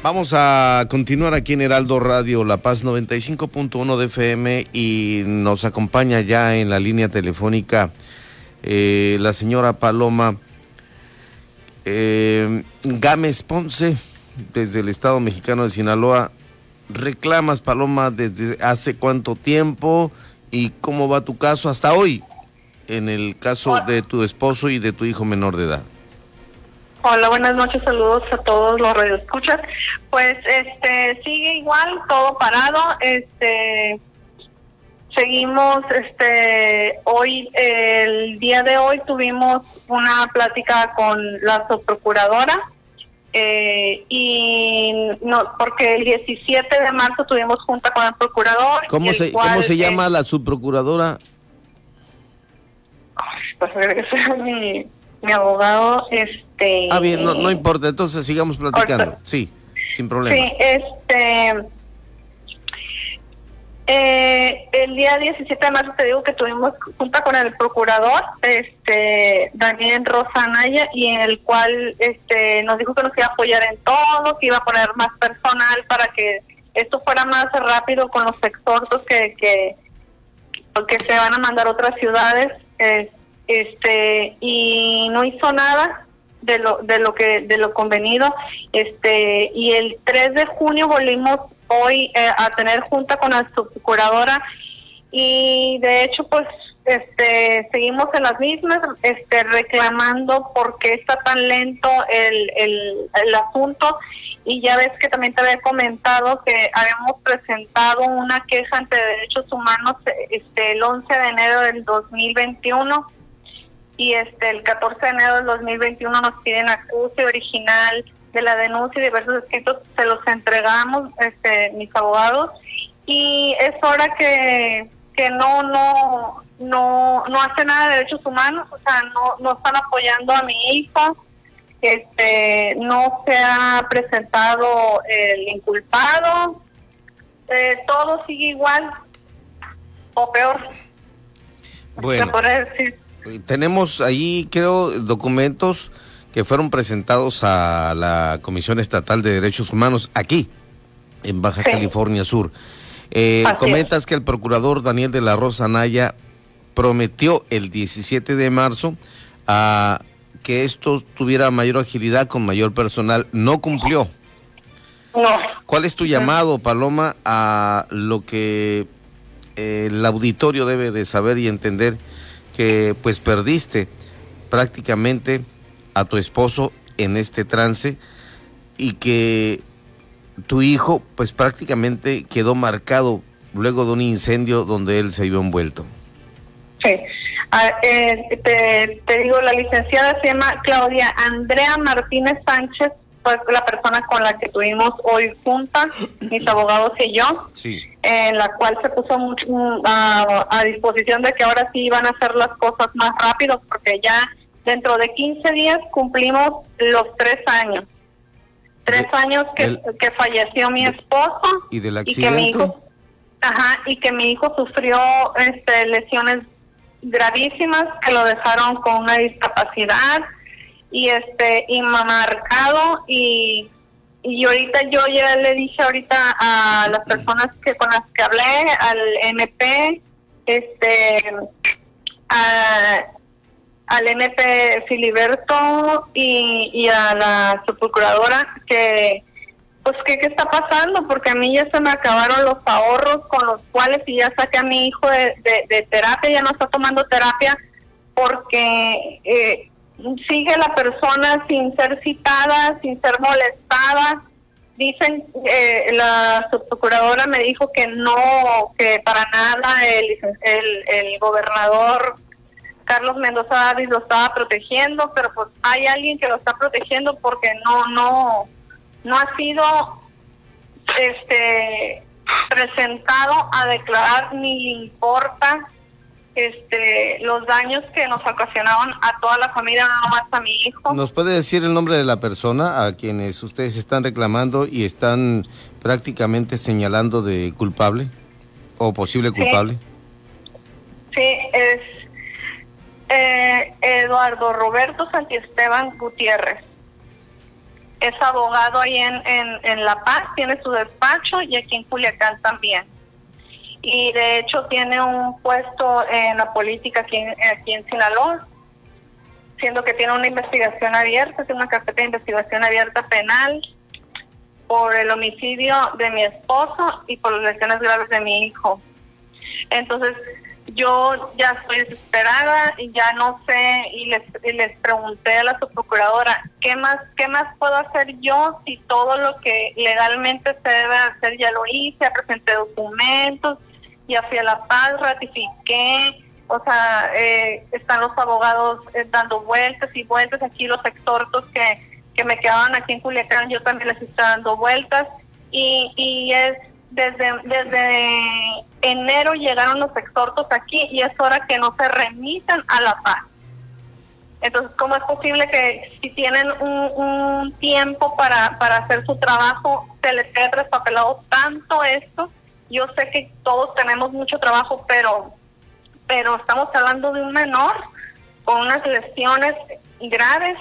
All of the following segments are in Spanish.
Vamos a continuar aquí en Heraldo Radio La Paz 95.1 de FM y nos acompaña ya en la línea telefónica eh, la señora Paloma eh, Gámez Ponce desde el Estado mexicano de Sinaloa. Reclamas, Paloma, desde hace cuánto tiempo y cómo va tu caso hasta hoy en el caso de tu esposo y de tu hijo menor de edad. Hola, buenas noches, saludos a todos los radioescuchas. Pues este sigue igual, todo parado, este seguimos este hoy el día de hoy tuvimos una plática con la subprocuradora eh, y no porque el 17 de marzo tuvimos junta con el procurador. ¿Cómo se cómo se llama la subprocuradora? Pues que mi, mi abogado este ah, bien, no, importa, entonces sigamos platicando. Sí, sin problema. Sí, este. Eh, el día 17 de marzo te digo que tuvimos junta con el procurador, este Daniel Rosanaya, y en el cual este nos dijo que nos iba a apoyar en todo, que iba a poner más personal para que esto fuera más rápido con los exhortos que, que, que se van a mandar a otras ciudades. Este Y no hizo nada, de lo de lo que de lo convenido este y el 3 de junio volvimos hoy eh, a tener junta con la subcuradora y de hecho pues este seguimos en las mismas este reclamando por qué está tan lento el, el, el asunto. Y ya ves que también te había comentado que habíamos presentado una queja ante derechos humanos este el 11 de enero del 2021 y este el 14 de enero del 2021 nos piden acuse original de la denuncia y diversos escritos se los entregamos este mis abogados y es hora que que no no no no hace nada de derechos humanos o sea no no están apoyando a mi hijo este no se ha presentado el inculpado eh, todo sigue igual o peor. Bueno. Decir tenemos ahí, creo, documentos que fueron presentados a la Comisión Estatal de Derechos Humanos aquí, en Baja California Sur. Eh, comentas que el procurador Daniel de la Rosa Naya prometió el 17 de marzo a que esto tuviera mayor agilidad con mayor personal. No cumplió. No. ¿Cuál es tu llamado, Paloma, a lo que eh, el auditorio debe de saber y entender que pues perdiste prácticamente a tu esposo en este trance y que tu hijo pues prácticamente quedó marcado luego de un incendio donde él se vio envuelto. Sí. Ah, eh, te, te, digo, la licenciada se llama Claudia Andrea Martínez Sánchez, fue la persona con la que tuvimos hoy juntas, mis abogados y yo. Sí en la cual se puso mucho, mm, a, disposición de que ahora sí iban a hacer las cosas más rápido, porque ya dentro de 15 días cumplimos los tres años. Tres años que, que falleció mi esposo y del accidente. que mi hijo, ajá, y que mi hijo sufrió este, lesiones gravísimas que lo dejaron con una discapacidad y este y marcado y y ahorita yo ya le dije ahorita a las personas que con las que hablé, al MP, este, al MP Filiberto y, a la subprocuradora que pues ¿qué, qué está pasando porque a mí ya se me acabaron los ahorros con los cuales y ya saqué a mi hijo de, de, terapia ya no está tomando terapia porque eh, sigue la persona sin ser citada, sin ser molestada. Dicen, eh, la subprocuradora me dijo que no, que para nada el, el, gobernador Carlos Mendoza Davis lo estaba protegiendo, pero pues hay alguien que lo está protegiendo porque no, no, no ha sido este presentado a declarar ni le importa este, los daños que nos ocasionaron a toda la familia, no nomás a mi hijo. ¿Nos puede decir el nombre de la persona a quienes ustedes están reclamando y están prácticamente señalando de culpable o posible culpable? Sí, es eh, Eduardo Roberto Santiesteban Gutiérrez. es abogado ahí en, en, La Paz, tiene su despacho y aquí en Culiacán también. Y de hecho tiene un puesto en la política aquí, aquí en Sinaloa, siendo que tiene una investigación abierta, tiene una carpeta de investigación abierta penal por el homicidio de mi esposo y por las lesiones graves de mi hijo. Entonces, yo ya estoy desesperada y ya no sé y les, les pregunté a la subprocuradora qué más qué más puedo hacer yo si todo lo que legalmente se debe hacer ya lo hice presenté documentos ya fui a la paz ratifiqué o sea eh, están los abogados eh, dando vueltas y vueltas aquí los exhortos que, que me quedaban aquí en Culiacán yo también les estoy dando vueltas y, y es desde, desde enero llegaron los exhortos aquí y es hora que no se remitan a la paz. Entonces, ¿cómo es posible que si tienen un, tiempo para, para hacer su trabajo, se les quede traspapelado tanto esto? Yo sé que todos tenemos mucho trabajo, pero, pero estamos hablando de un menor con unas lesiones graves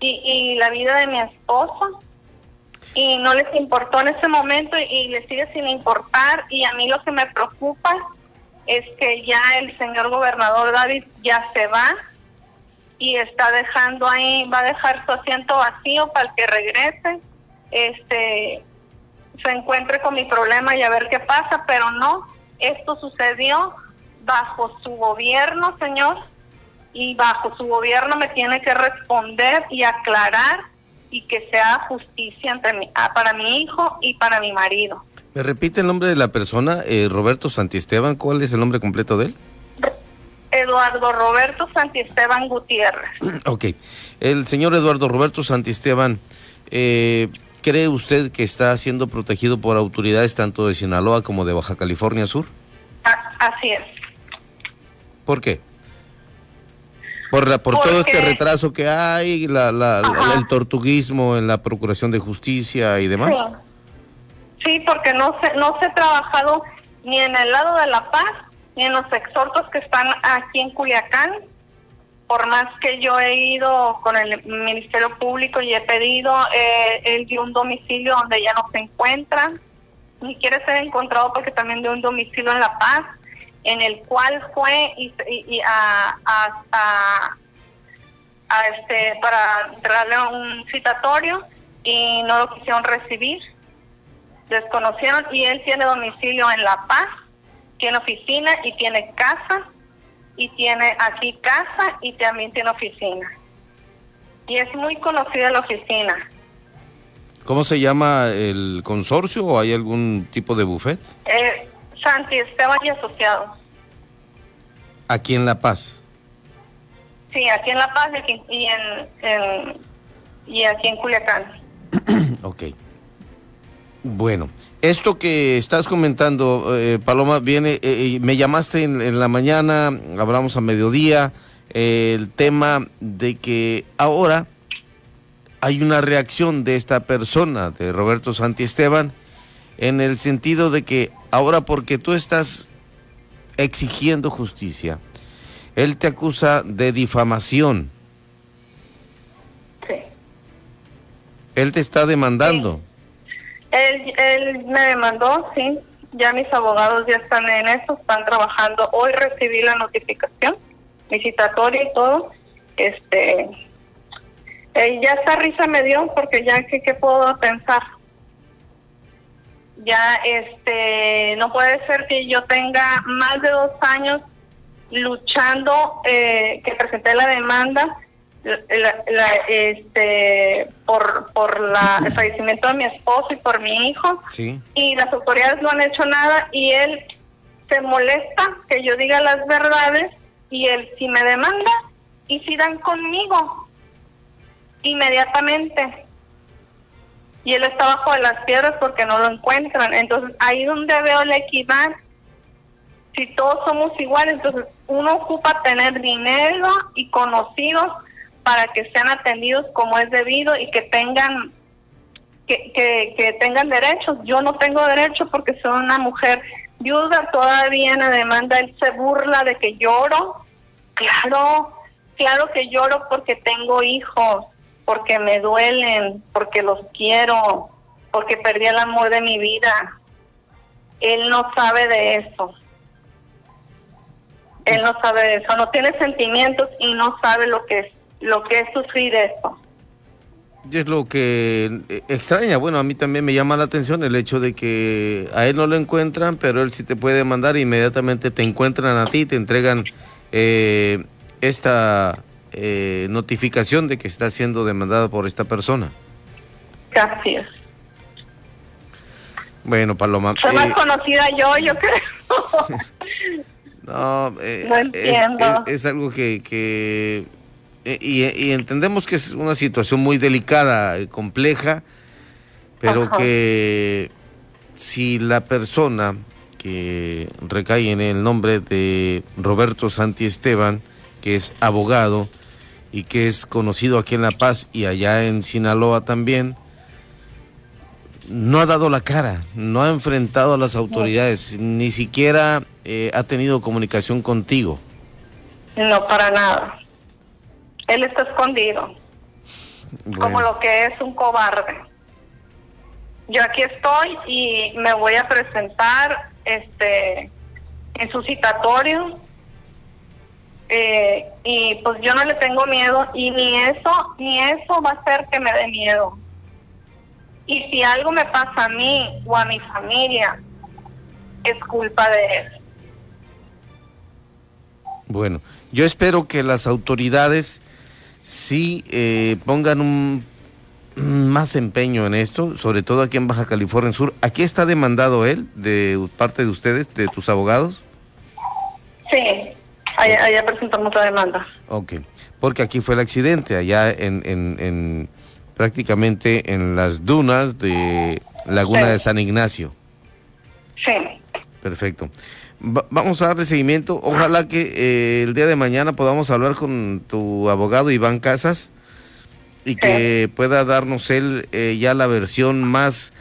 y, y la vida de mi esposo. Y no les importó en ese momento y les sigue sin importar. Y a mí lo que me preocupa es que ya el señor gobernador David ya se va y está dejando ahí, va a dejar su asiento vacío para el que regrese, este, se encuentre con mi problema y a ver qué pasa, pero no, esto sucedió bajo su gobierno, señor, y bajo su gobierno me tiene que responder y aclarar y que sea justicia entre ah, para mi hijo y para mi marido. ¿Me repite el nombre de la persona, eh, Roberto Santiesteban? ¿Cuál es el nombre completo de él? Eduardo Roberto Santiesteban Gutiérrez. ok. El señor Eduardo Roberto Santiesteban, eh, ¿cree usted que está siendo protegido por autoridades tanto de Sinaloa como de Baja California Sur? así es. ¿Por qué? Por, la, por todo este retraso que hay, la, la, el tortuguismo en la Procuración de Justicia y demás. Sí, porque no se, no se ha trabajado ni en el lado de La Paz, ni en los exhortos que están aquí en Culiacán. Por más que yo he ido con el Ministerio Público y he pedido, eh, él dio un domicilio donde ya no se encuentra, ni quiere ser encontrado porque también dio un domicilio en La Paz en el cual fue y, a, a, a, este para darle un citatorio y no lo quisieron recibir. Desconocieron y él tiene domicilio en La Paz tiene oficina y tiene casa y tiene aquí casa y también tiene oficina y es muy conocida la oficina ¿Cómo se llama el consorcio o hay algún tipo de buffet? Eh, Santi Esteban y Asociados. Aquí en La Paz. Sí, aquí en La Paz y, en, y aquí en Culiacán. ok. Bueno, esto que estás comentando, eh, Paloma, viene, eh, eh, me llamaste en, la mañana, hablamos a mediodía, el tema de que ahora hay una reacción de esta persona, de Roberto Santi Esteban, en el sentido de que ahora porque tú estás exigiendo justicia, él te acusa de difamación. Sí. Él te está demandando. Él, me demandó, sí. Ya mis abogados ya están en eso, están trabajando. Hoy recibí la notificación, visitatoria y todo. Este, eh, ya esa risa me dio porque ya que qué puedo pensar ya este no puede ser que yo tenga más de dos años luchando eh, que presenté la demanda la, este por por la, el fallecimiento de mi esposo y por mi hijo. Y las autoridades no han hecho nada y él se molesta que yo diga las verdades y él si me demanda y si dan conmigo inmediatamente. Y él está bajo de las piedras porque no lo encuentran. Entonces, ahí donde veo la equidad, si todos somos iguales, entonces uno ocupa tener dinero y conocidos para que sean atendidos como es debido y que tengan que, que, tengan derechos. Yo no tengo derecho porque soy una mujer viuda, todavía en la demanda él se burla de que lloro. Claro, claro que lloro porque tengo hijos porque me duelen, porque los quiero, porque perdí el amor de mi vida. Él no sabe de eso. Él no sabe de eso, no tiene sentimientos y no sabe lo que es lo que es sufrir eso. Y es lo que eh, extraña, bueno, a mí también me llama la atención el hecho de que a él no lo encuentran, pero él sí te puede mandar, inmediatamente te encuentran a ti, te entregan eh, esta eh, notificación de que está siendo demandada por esta persona. Gracias. Bueno, Paloma. Soy más conocida yo, yo creo. no, no entiendo. Es, algo que, que eh, y, entendemos que es una situación muy delicada, y compleja, pero que si la persona que recae en el nombre de Roberto Santi Esteban, que es abogado y que es conocido aquí en La Paz y allá en Sinaloa también, no ha dado la cara, no ha enfrentado a las autoridades, ni siquiera eh, ha tenido comunicación contigo. No, para nada. Él está escondido, como lo que es un cobarde. Yo aquí estoy y me voy a presentar este en su citatorio. Eh, y pues yo no le tengo miedo y ni eso ni eso va a hacer que me dé miedo. Y si algo me pasa a mí o a mi familia es culpa de él. Bueno yo espero que las autoridades sí eh, pongan un más empeño en esto, sobre todo aquí en Baja California Sur. ¿Aquí está demandado él de parte de ustedes, de tus abogados? Sí, allá, presentamos la demanda. Ok, porque aquí fue el accidente, allá en, en, prácticamente en las dunas de Laguna de San Ignacio. Sí. Perfecto vamos a darle seguimiento. Ojalá que eh, el día de mañana podamos hablar con tu abogado Iván Casas y que pueda darnos él eh, ya la versión más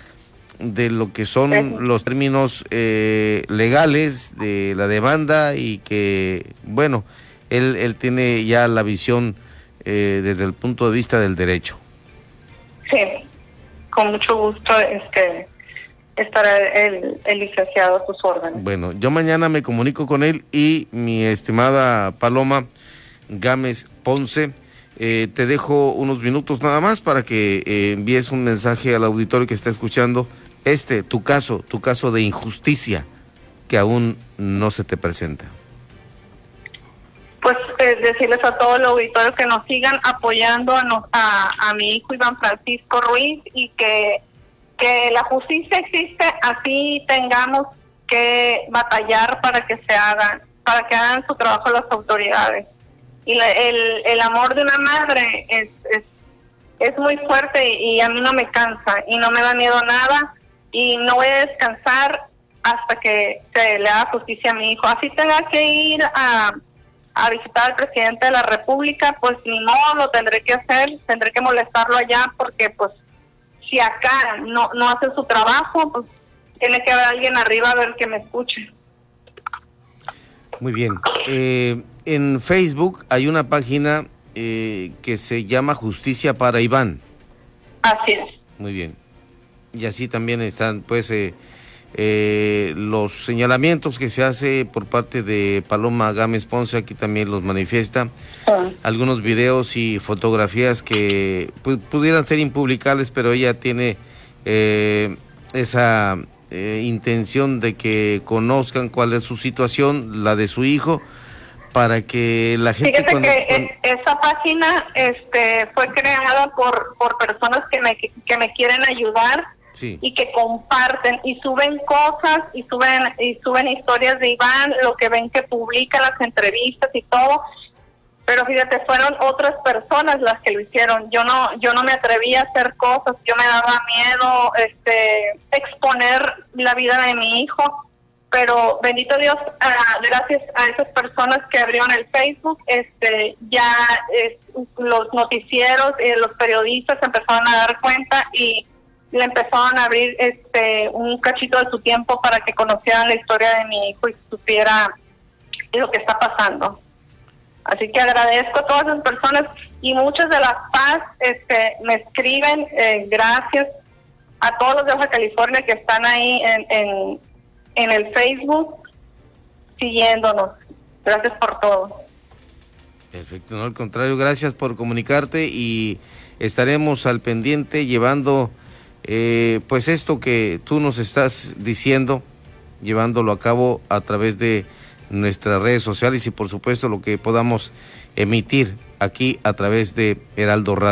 de lo que son los términos eh, legales de la demanda y que, bueno, él, él tiene ya la visión desde el punto de vista del derecho. Sí, con mucho gusto. Este, estará el, el licenciado a sus órdenes. Bueno, yo mañana me comunico con él y mi estimada Paloma Gámez Ponce. Eh, te dejo unos minutos nada más para que eh, envíes un mensaje al auditorio que está escuchando este, tu caso, tu caso de injusticia que aún no se te presenta. Pues eh, decirles a todo el auditorio que nos sigan apoyando a, a, a mi hijo Iván Francisco Ruiz y que que la justicia existe, así tengamos que batallar para que se hagan, para que hagan su trabajo las autoridades. Y el, el amor de una madre es, es, es muy fuerte y, a mí no me cansa y no me da miedo nada y no voy a descansar hasta que se le haga justicia a mi hijo. Así tenga que ir a, a visitar al presidente de la República, pues ni modo, lo tendré que hacer, tendré que molestarlo allá porque pues si acá no, no hace su trabajo, pues tiene que haber alguien arriba a ver que me escuche. Muy bien. Eh, en Facebook hay una página eh, que se llama Justicia para Iván. Así es. Muy bien. Y así también están, pues, eh, eh, los señalamientos que se hace por parte de Paloma Gámez Ponce, aquí también los manifiesta. Ah. Algunos videos y fotografías que pudieran ser impublicables, pero ella tiene eh, esa eh, intención de que conozcan cuál es su situación, la de su hijo, para que la gente... Fíjate que esa página este, fue creada por, por personas que me, que me quieren ayudar y que comparten y suben cosas y suben y suben historias de Iván, lo que ven que publica las entrevistas y todo. Pero fíjate, fueron otras personas las que lo hicieron. Yo no yo no me atreví a hacer cosas, yo me daba miedo este exponer la vida de mi hijo. Pero bendito Dios, ah, gracias a esas personas que abrieron el Facebook, este ya los noticieros y los periodistas empezaron a dar cuenta y le empezaron a abrir este un cachito de su tiempo para que conocieran la historia de mi hijo y supiera lo que está pasando. Así que agradezco a todas las personas y muchas de las paz este, me escriben eh, gracias a todos los de Baja California que están ahí en, en, en el Facebook siguiéndonos. Gracias por todo. Perfecto, no al contrario, gracias por comunicarte y estaremos al pendiente llevando eh, pues esto que tú nos estás diciendo, llevándolo a cabo a través de nuestras redes sociales y por supuesto lo que podamos emitir aquí a través de Heraldo Radio.